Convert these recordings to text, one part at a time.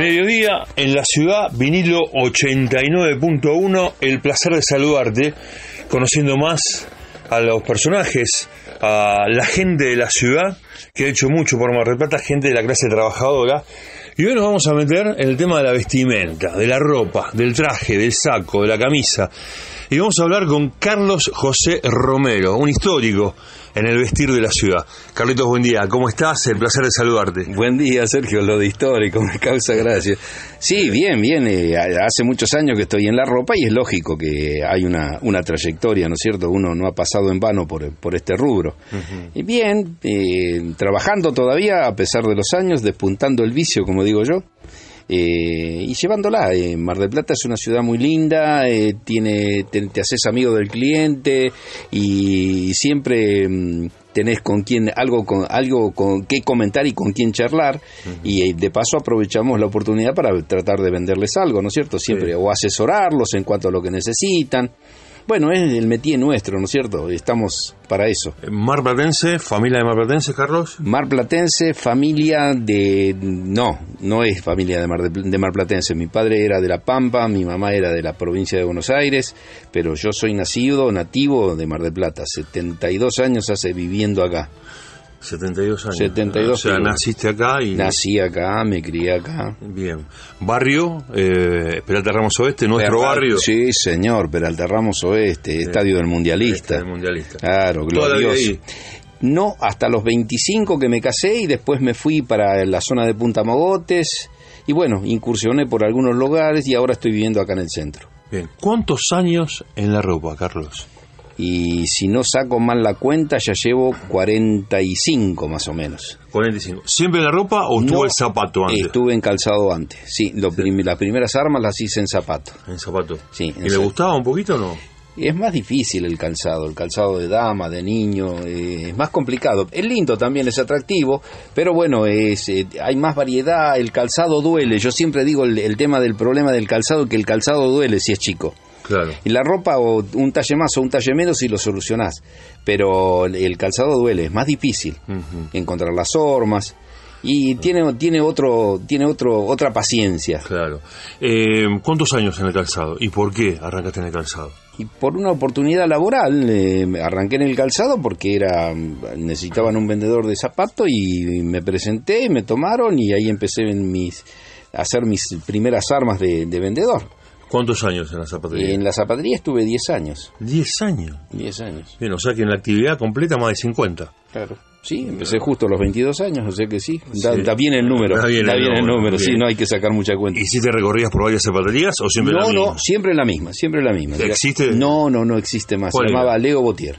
Mediodía en la ciudad, vinilo 89.1, el placer de saludarte, conociendo más a los personajes, a la gente de la ciudad, que ha hecho mucho por Mar Plata, gente de la clase trabajadora. Y hoy nos vamos a meter en el tema de la vestimenta, de la ropa, del traje, del saco, de la camisa. Y vamos a hablar con Carlos José Romero, un histórico en el vestir de la ciudad. Carlitos, buen día. ¿Cómo estás? El placer de saludarte. Buen día, Sergio. Lo de histórico me causa gracia. Sí, bien, bien. eh, hace muchos años que estoy en la ropa y es lógico que hay una, una trayectoria, ¿no es cierto? Uno no ha pasado en vano por, por este rubro. Y bien, eh, trabajando todavía a pesar de los años, despuntando el vicio, como digo yo. Eh, y llevándola. Eh, Mar del Plata es una ciudad muy linda, eh, tiene, te, te haces amigo del cliente y siempre mm, tenés con quién algo con algo con qué comentar y con quién charlar y eh, de paso aprovechamos la oportunidad para tratar de venderles algo, ¿no es cierto? Siempre Sí. o asesorarlos en cuanto a lo que necesitan. Bueno, es el métier nuestro, ¿no es cierto? Estamos para eso. Mar Platense, familia de Mar Platense, Carlos. Mar Platense, familia de... No, no es familia de Mar, de Mar Platense. Mi padre era de La Pampa, mi mamá era de la provincia de Buenos Aires, pero yo soy nacido, nativo de Mar del Plata. 72 años hace viviendo acá. 72 años. 72 O sea, figuras. naciste acá y... Nací acá, me crié acá. Bien. Barrio, eh, Peralta Ramos Oeste, nuestro Peralta- barrio. Sí, señor, Peralta Ramos Oeste, estadio del Mundialista. Este, mundialista. Claro, glorioso. ahí. No, hasta los 25 que me casé y después me fui para la zona de Punta Mogotes y bueno, incursioné por algunos lugares y ahora estoy viviendo acá en el centro. Bien. ¿Cuántos años en la ropa, Carlos? Y si no saco mal la cuenta, ya llevo 45 más o menos. 45. ¿Siempre la ropa o estuvo No, el zapato antes? Estuve en calzado antes. Sí, lo prim- las primeras armas las hice en zapato. En zapato. Sí, en ¿Y le gustaba un poquito o no? Y es más difícil el calzado, el calzado de dama, de niño, eh, es más complicado. Es lindo también, es atractivo, pero bueno, es, eh, hay más variedad, el calzado duele. Yo siempre digo el, el tema del problema del calzado, que el calzado duele si es chico. Claro. Y la ropa o un talle más o un talle menos si lo solucionás, pero el- calzado duele, es más difícil encontrar las hormas y tiene tiene otro tiene otro otra paciencia. Claro. Eh, ¿Cuántos años en el calzado? ¿Y por qué arrancaste en el calzado? Y por una oportunidad laboral eh, arranqué en el calzado porque era necesitaban un vendedor de zapatos y me presenté, me tomaron y ahí empecé en mis a hacer mis primeras armas de, de vendedor. ¿Cuántos años en la zapatería? En la zapatería estuve 10 años. 10 años. 10 años. Bien, o sea que en la actividad completa más de 50. Claro. Sí, empecé justo a los 22 años, o sea que sí. Da, Sí. da bien el número. Da bien el el número, número, sí, bien. no hay que sacar mucha cuenta. ¿Y si te recorrías por varias zapaterías o siempre la No, misma? no, siempre la misma, siempre la misma. ¿Existe? No, no, no existe más. Se llamaba Leo Botier.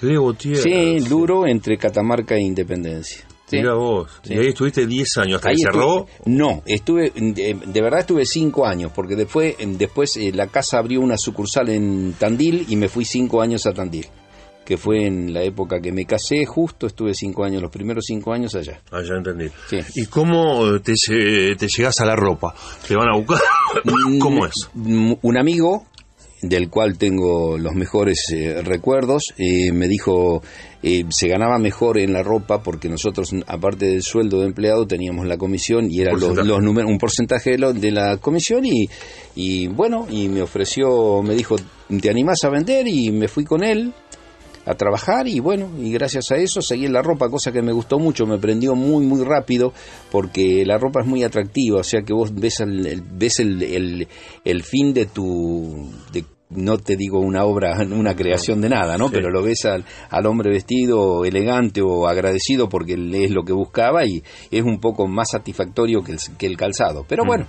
Leo Botier. Sí, duro entre Catamarca e Independencia. Sí. Mira vos. Sí. Y ahí estuviste 10 años hasta Ahí que estuve- cerró. No, estuve, de, de verdad estuve cinco años, porque después, después eh, la casa abrió una sucursal en Tandil y me fui cinco años a Tandil, que fue en la época que me casé, justo estuve cinco años, los primeros cinco años allá. Ah, ya entendí. Sí. ¿Y cómo te, te llegás a la ropa? ¿Te van a buscar? ¿Cómo es? Mm, Un amigo del cual tengo los mejores eh, recuerdos, eh, me dijo, eh, se ganaba mejor en la ropa porque nosotros, aparte del sueldo de empleado, teníamos la comisión y eran los, los un porcentaje de, lo- de la comisión y, y bueno, y me ofreció, me dijo, ¿te animás a vender? Y me fui con él a trabajar y bueno, y gracias a eso seguí en la ropa, cosa que me gustó mucho, me prendió muy muy rápido porque la ropa es muy atractiva, o sea que vos ves el, el- ves el, el, el fin de tu de- no te digo una obra, una creación de nada, ¿no? Sí. Pero lo ves al, al hombre vestido elegante o agradecido porque es lo que buscaba y es un poco más satisfactorio que el, que el calzado. Pero bueno,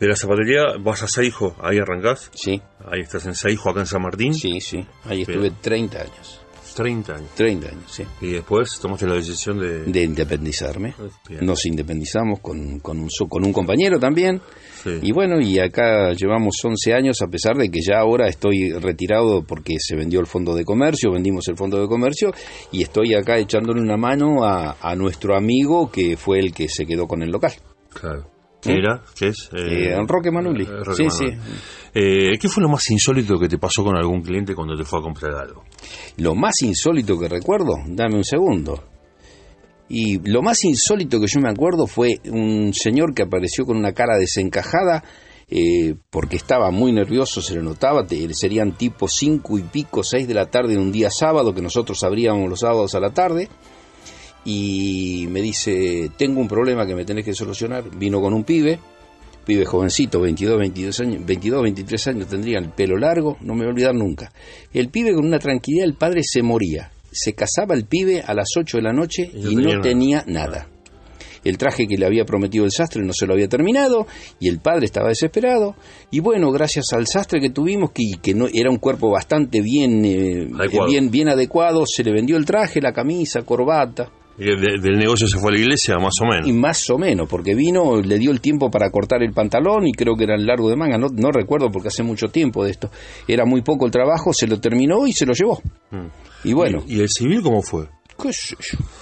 De la zapatería vas a Seijo, ahí arrancás. sí, Ahí estás en Seijo, acá en San Martín. sí, sí. Ahí estuve 30 años. 30 años. 30 años, sí. Y después tomaste la decisión de... De independizarme. Bien. Nos independizamos con, con, un, con un compañero también. Sí. Y bueno, y acá llevamos 11 años, a pesar de que ya ahora estoy retirado porque se vendió el fondo de comercio, vendimos el fondo de comercio, y estoy acá echándole una mano a, a nuestro amigo que fue el que se quedó con el local. Claro. ¿Qué era? ¿Qué es? Eh, Roque Manuli. eh, Roque Sí, Manuli. Eh, ¿Qué fue lo más insólito que te pasó con algún cliente cuando te fue a comprar algo? Lo más insólito que recuerdo, dame un segundo. Y lo más insólito que yo me acuerdo fue un señor que apareció con una cara desencajada eh, porque estaba muy nervioso, se le notaba, serían tipo cinco y pico, seis de la tarde de un día sábado, que nosotros abríamos los sábados a la tarde, y me dice, tengo un problema que me tenés que solucionar, vino con un pibe, pibe jovencito, 22, 22 años, 22, 23 años tendría el pelo largo, no me voy a olvidar nunca. El pibe con una tranquilidad, el padre se moría. Se casaba el pibe a las 8 de la noche y no, tenía nada. El traje que le había prometido el sastre no se lo había terminado y el padre estaba desesperado. Y bueno, gracias al sastre que tuvimos, que, que no, era un cuerpo bastante bien, eh, bien, bien adecuado, se le vendió el traje, la camisa, corbata del negocio se fue a la iglesia, más o menos. Y más o menos, porque vino, le dio el tiempo para cortar el pantalón y creo que era el largo de manga, no, no recuerdo porque hace mucho tiempo de esto. Era muy poco el trabajo, se lo terminó y se lo llevó. Mm. Y bueno. ¿Y, el civil cómo fue?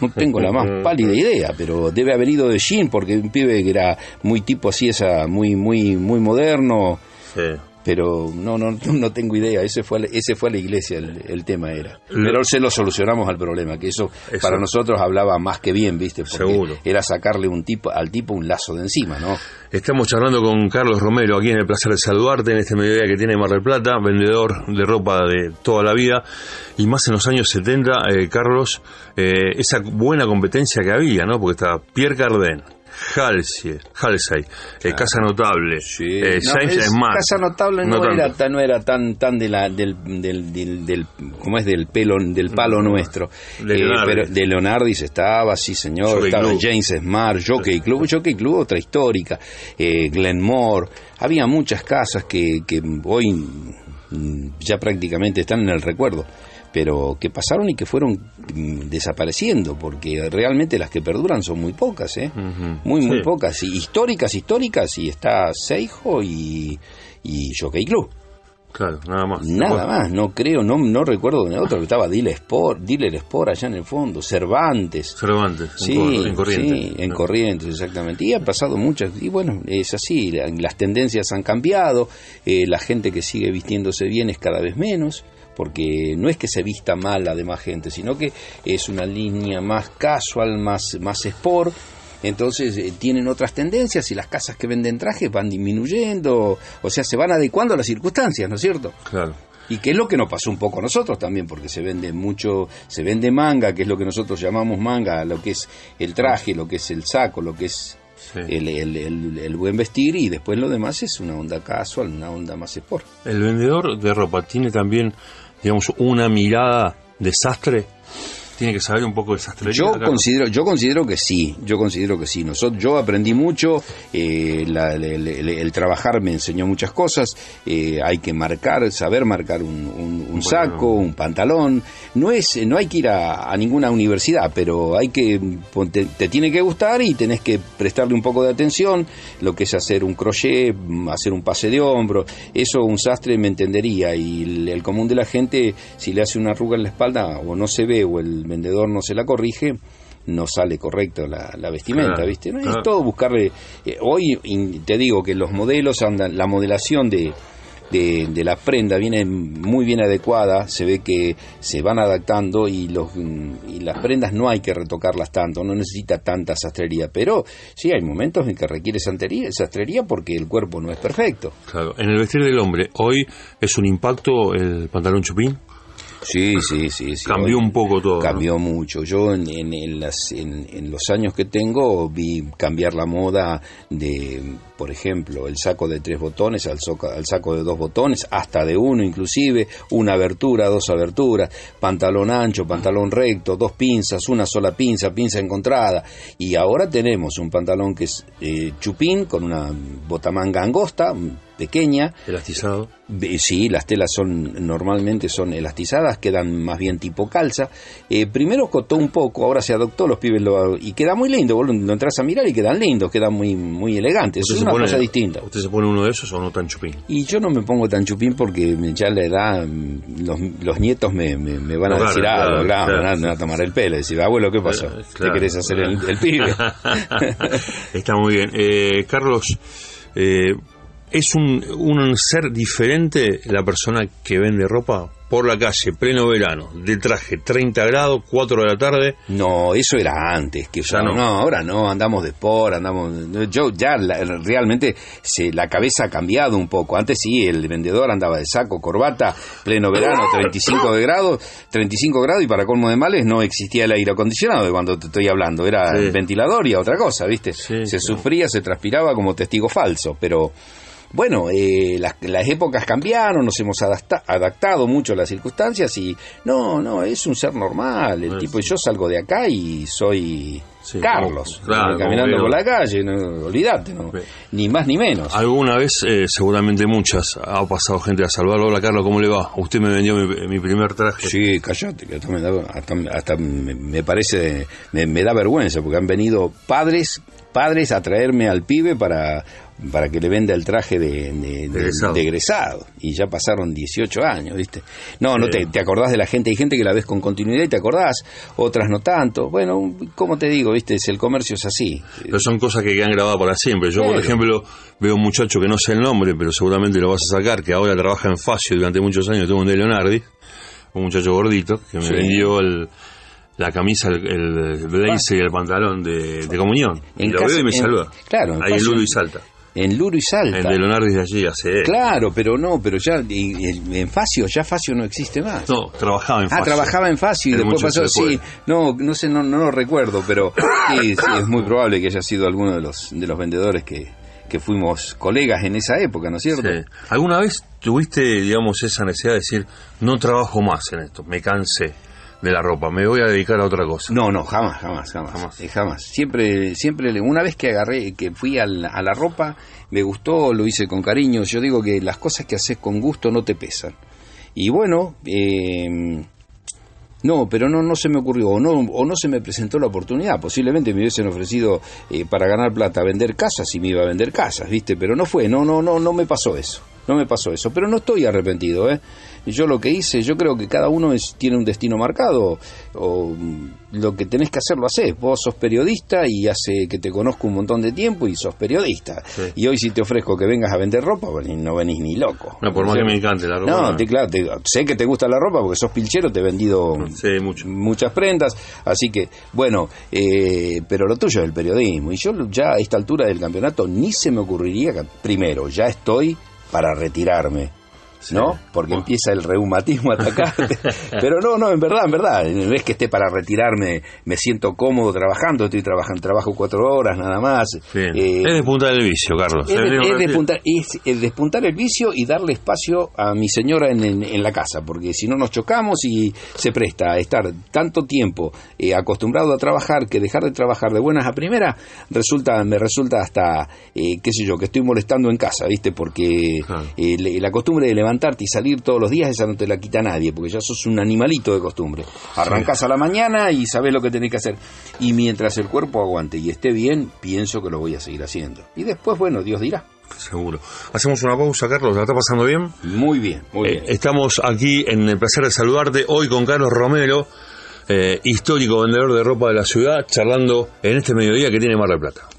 No tengo la más pálida idea, pero debe haber ido de Jean porque un pibe que era muy tipo así, esa, muy, muy, muy moderno. Sí pero no no no tengo idea. Ese fue ese fue a la iglesia el, tema era. Pero se lo solucionamos al problema que eso, para nosotros hablaba más que bien viste Seguro. era sacarle un tipo al tipo un lazo de encima no estamos charlando con Carlos Romero aquí en el placer de saludarte en este mediodía que tiene Mar del Plata vendedor de ropa de toda la vida y más en los años 70 eh, Carlos eh, esa buena competencia que había no porque estaba Pierre Cardin Halsey, Halsey eh, Casa Notable, eh, Casa Notable no, era, tan, no era tan tan de la del, del, del, como es del pelo del palo nuestro. De eh, de Leonardis estaba, sí señor, estaba James Smart, Jockey Club, Jockey Club otra histórica, eh, Glenmore, había muchas casas que, que hoy ya prácticamente están en el recuerdo pero que pasaron y que fueron mm, desapareciendo, porque realmente las que perduran son muy pocas, ¿eh? Muy, muy pocas. Y históricas, históricas, y está Seijo y, y Jockey Club. Claro, nada más. Nada más, no creo, no, no recuerdo de otro, que estaba Dealer Sport, Dealer Sport allá en el fondo, Cervantes. Cervantes, sí, en, Corrientes. Sí, en Corrientes, exactamente. Y ha pasado muchas, y bueno, es así, las tendencias han cambiado, eh, la gente que sigue vistiéndose bien es cada vez menos porque no es que se vista mal la demás gente, sino que es una línea más casual, más, más sport, entonces eh, tienen otras tendencias y las casas que venden trajes van disminuyendo, o sea, se van adecuando a las circunstancias, ¿no es cierto? Claro. Y que es lo que nos pasó un poco a nosotros también, porque se vende mucho, se vende manga, que es lo que nosotros llamamos manga, lo que es el traje, lo que es el saco, lo que es el, el, el, buen vestir, y después lo demás es una onda casual, una onda más sport. El vendedor de ropa tiene también digamos, una mirada desastre tiene que saber un poco de sastrería. Yo considero, yo considero que sí, yo considero que sí. Nosotros, yo aprendí mucho, eh, el, trabajar me enseñó muchas cosas. Eh, hay que marcar, saber marcar un, saco, un pantalón. No es, no hay que ir a, ninguna universidad, pero hay que, te, tiene que gustar y tenés que prestarle un poco de atención. Lo que es hacer un crochet, hacer un pase de hombro, eso un sastre me entendería y el, el común de la gente, si le hace una arruga en la espalda o no se ve o el vendedor no se la corrige, no sale correcto la, vestimenta, ¿viste? ¿No? Es todo buscarle... Eh, hoy te digo que los modelos andan, la modelación de, de, la prenda viene muy bien adecuada, se ve que se van adaptando y, los, y las prendas no hay que retocarlas tanto, no necesita tanta sastrería, pero sí hay momentos en que requiere sastrería, sastrería porque el cuerpo no es perfecto. Claro, en el vestir del hombre, hoy es un impacto el pantalón chupín. Sí, sí, sí. sí. Cambió un poco todo. Cambió mucho. Yo en, en, las, en, los años que tengo vi cambiar la moda de, por ejemplo, el saco de tres botones al, al saco de dos botones, hasta de uno inclusive, una abertura, dos aberturas, pantalón ancho, pantalón recto, dos pinzas, una sola pinza, pinza encontrada. Y ahora tenemos un pantalón que es eh, chupín con una botamanga angosta, pequeña. Elastizado. Sí, las telas son normalmente son elastizadas, quedan más bien tipo calza. Eh, primero costó un poco, ahora se adoptó los pibes lo, y queda muy lindo. Vos lo, entras a mirar y quedan lindos, quedan muy muy elegantes. Es una cosa distinta. ¿Usted se pone uno de esos o no tan chupín? Y yo no me pongo tan chupín porque ya la edad, los, los nietos me, me, van a decir algo, claro, me van a tomar el pelo decir, abuelo, ¿qué pasó? Eh, ¿Qué querés hacer el, el pibe? Está muy bien. Eh, Carlos, eh, ¿Es un, un ser diferente la persona que vende ropa por la calle, pleno verano, de traje 30 grados, 4 de la tarde. No, eso era antes, que ya no. no. ahora no, andamos de sport, andamos. Yo ya realmente se, la cabeza ha cambiado un poco. Antes sí, el vendedor andaba de saco, corbata, pleno verano, 35 de grados, 35 grados y para colmo de males no existía el aire acondicionado de cuando te estoy hablando, era el ventilador y otra cosa, ¿viste? se sufría, se transpiraba como testigo falso, pero bueno, eh, las, épocas cambiaron, nos hemos adaptado mucho a las circunstancias y no, no, es un ser normal. El tipo, yo salgo de acá y soy Carlos, caminando por la calle, no, olvídate, no, ni más ni menos. Alguna vez, eh, seguramente muchas, ha pasado gente a salvarlo. Hola Carlos, ¿cómo le va? Usted me vendió mi, primer traje. Sí, callate, que hasta me, parece, me da vergüenza, porque han venido padres padres a traerme al pibe para, para que le venda el traje de, de, egresado. Y ya pasaron 18 años, ¿viste? No, no te, te, acordás de la gente. Hay gente que la ves con continuidad y te acordás, otras no tanto. Bueno, como te digo, ¿viste? El comercio es así. Pero son cosas que quedan grabadas para siempre. Yo, por ejemplo, veo un muchacho que no sé el nombre, pero seguramente lo vas a sacar, que ahora trabaja en Facio durante muchos años, tengo un de Leonardi, un muchacho gordito, que me vendió el la camisa, el, el blazer y el pantalón de, comunión. y lo veo y me saluda. Claro. Ahí en Luro y Salta. En Luro y Salta. En de Leonardo de allí hace. Claro, pero no, pero ya en Facio, ya Facio no existe más. No, trabajaba en ah, Facio. Ah, trabajaba en Facio y después pasó, sí, no, no sé, no, no lo recuerdo, pero sí, sí, es muy probable que haya sido alguno de los, de los vendedores que, que fuimos colegas en esa época, ¿no es cierto? Sí. ¿Alguna vez tuviste, digamos, esa necesidad de decir, no trabajo más en esto, me cansé? De la ropa, me voy a dedicar a otra cosa. No, no, jamás, jamás, jamás, jamás. Eh, jamás. Siempre, siempre, una vez que agarré, que fui a la, a la, ropa, me gustó, lo hice con cariño. Yo digo que las cosas que haces con gusto no te pesan. Y bueno, eh, no, pero no, no se me ocurrió, o no, o no se me presentó la oportunidad. Posiblemente me hubiesen ofrecido eh, para ganar plata vender casas y me iba a vender casas, ¿viste? Pero no fue, no, no, no, no me pasó eso. No me pasó eso, pero no estoy arrepentido, ¿eh? Yo lo que hice, yo creo que cada uno es, tiene un destino marcado, o mm, lo que tenés que hacer lo haces. Vos sos periodista y hace que te conozco un montón de tiempo y sos periodista. Y hoy si te ofrezco que vengas a vender ropa, no venís ni loco. No, por más que me encante la ropa. No, claro, sé que te gusta la ropa porque sos pilchero, te he vendido muchas prendas, así que, bueno, eh, pero lo tuyo es el periodismo. Y yo ya a esta altura del campeonato ni se me ocurriría que, primero, ya estoy para retirarme. ¿No? Porque empieza el reumatismo a atacarte. Pero no, no, en verdad, en verdad, no es que esté para retirarme, me siento cómodo trabajando, estoy trabajando, trabajo cuatro horas nada más. Eh, es despuntar el vicio, Carlos. Es, despuntar, es, despuntar, el vicio y darle espacio a mi señora en, en, la casa, porque si no nos chocamos y se presta a estar tanto tiempo eh, acostumbrado a trabajar que dejar de trabajar de buenas a primeras, resulta, me resulta hasta, eh, qué sé yo, que estoy molestando en casa, ¿viste? Porque la costumbre de levantar y salir todos los días, esa no te la quita nadie, porque ya sos un animalito de costumbre. Arrancás a la mañana y sabés lo que tenés que hacer. Y mientras el cuerpo aguante y esté bien, pienso que lo voy a seguir haciendo. Y después, bueno, Dios dirá. Seguro. Hacemos una pausa, Carlos. ¿La está pasando bien? Muy bien, muy bien. Eh, estamos aquí en el placer de saludarte hoy con Carlos Romero, eh, histórico vendedor de ropa de la ciudad, charlando en este mediodía que tiene Mar del Plata.